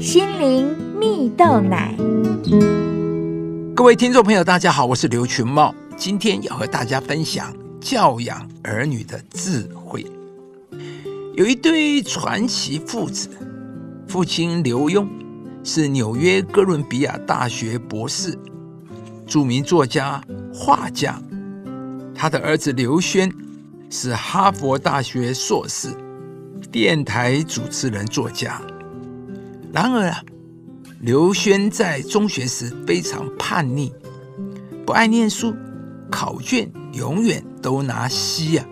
心灵蜜豆奶。各位听众朋友，大家好，我是刘群茂，今天要和大家分享教养儿女的智慧。有一对传奇父子，父亲刘墉是纽约哥伦比亚大学博士，著名作家、画家；他的儿子刘轩是哈佛大学硕士，电台主持人、作家。然而啊，刘轩在中学时非常叛逆，不爱念书，考卷永远都拿 C 啊，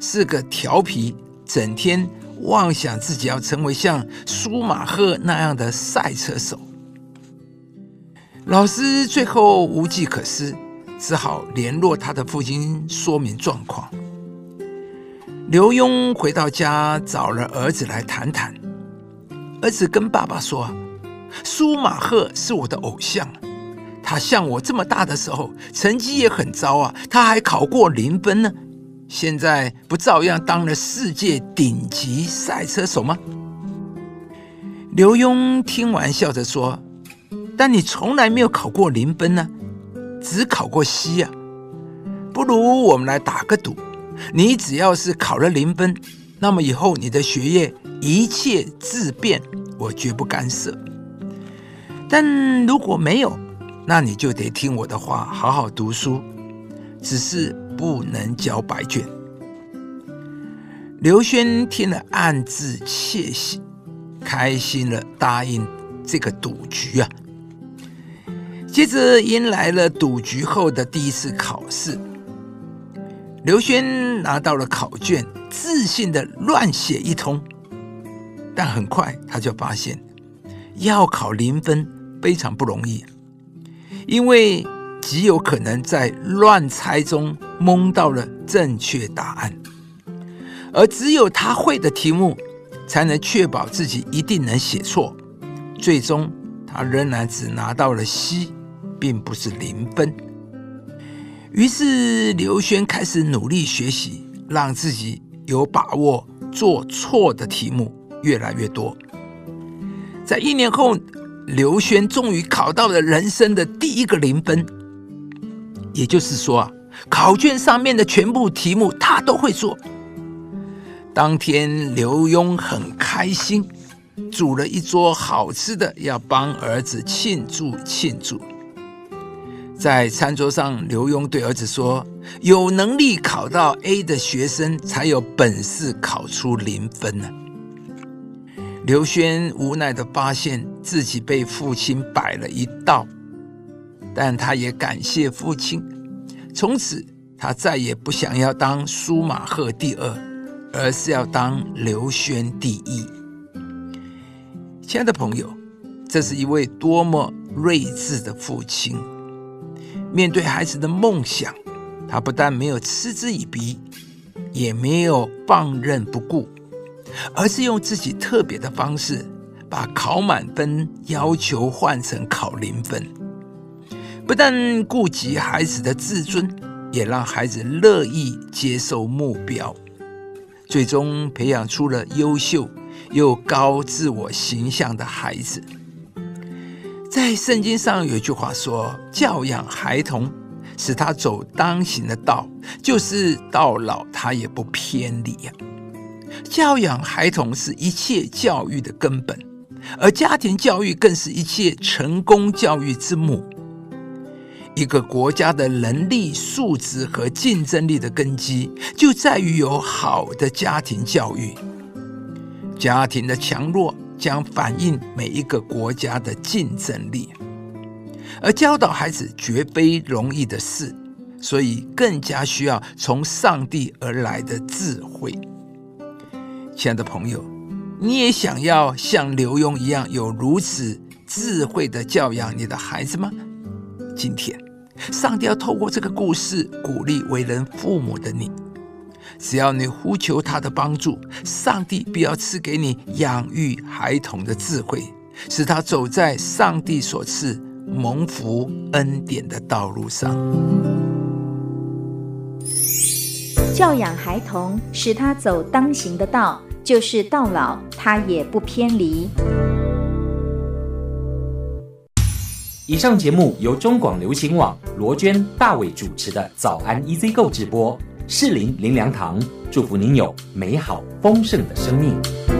是个调皮，整天妄想自己要成为像舒马赫那样的赛车手。老师最后无计可施，只好联络他的父亲说明状况。刘墉回到家，找了儿子来谈谈。儿子跟爸爸说：“舒马赫是我的偶像，他像我这么大的时候，成绩也很糟啊，他还考过零分呢。现在不照样当了世界顶级赛车手吗？”刘墉听完笑着说：“但你从来没有考过零分呢，只考过 C 啊。不如我们来打个赌，你只要是考了零分，那么以后你的学业……”一切自便，我绝不干涉。但如果没有，那你就得听我的话，好好读书，只是不能交白卷。刘轩听了，暗自窃喜，开心了，答应这个赌局啊。接着迎来了赌局后的第一次考试，刘轩拿到了考卷，自信的乱写一通。但很快他就发现，要考零分非常不容易，因为极有可能在乱猜中蒙到了正确答案，而只有他会的题目，才能确保自己一定能写错。最终，他仍然只拿到了 C，并不是零分。于是，刘轩开始努力学习，让自己有把握做错的题目。越来越多，在一年后，刘轩终于考到了人生的第一个零分。也就是说啊，考卷上面的全部题目他都会做。当天，刘墉很开心，煮了一桌好吃的，要帮儿子庆祝庆祝。在餐桌上，刘墉对儿子说：“有能力考到 A 的学生，才有本事考出零分呢。”刘轩无奈的发现自己被父亲摆了一道，但他也感谢父亲。从此，他再也不想要当舒马赫第二，而是要当刘轩第一。亲爱的朋友，这是一位多么睿智的父亲！面对孩子的梦想，他不但没有嗤之以鼻，也没有放任不顾。而是用自己特别的方式，把考满分要求换成考零分，不但顾及孩子的自尊，也让孩子乐意接受目标，最终培养出了优秀又高自我形象的孩子。在圣经上有一句话说：“教养孩童，使他走当行的道，就是到老他也不偏离呀。”教养孩童是一切教育的根本，而家庭教育更是一切成功教育之母。一个国家的能力、素质和竞争力的根基，就在于有好的家庭教育。家庭的强弱将反映每一个国家的竞争力，而教导孩子绝非容易的事，所以更加需要从上帝而来的智慧。亲爱的朋友，你也想要像刘墉一样有如此智慧的教养你的孩子吗？今天，上帝要透过这个故事鼓励为人父母的你。只要你呼求他的帮助，上帝必要赐给你养育孩童的智慧，使他走在上帝所赐蒙福恩典的道路上。教养孩童，使他走当行的道。就是到老，他也不偏离。以上节目由中广流行网罗娟、大伟主持的《早安 EZ 购》直播，适林林良堂祝福您有美好丰盛的生命。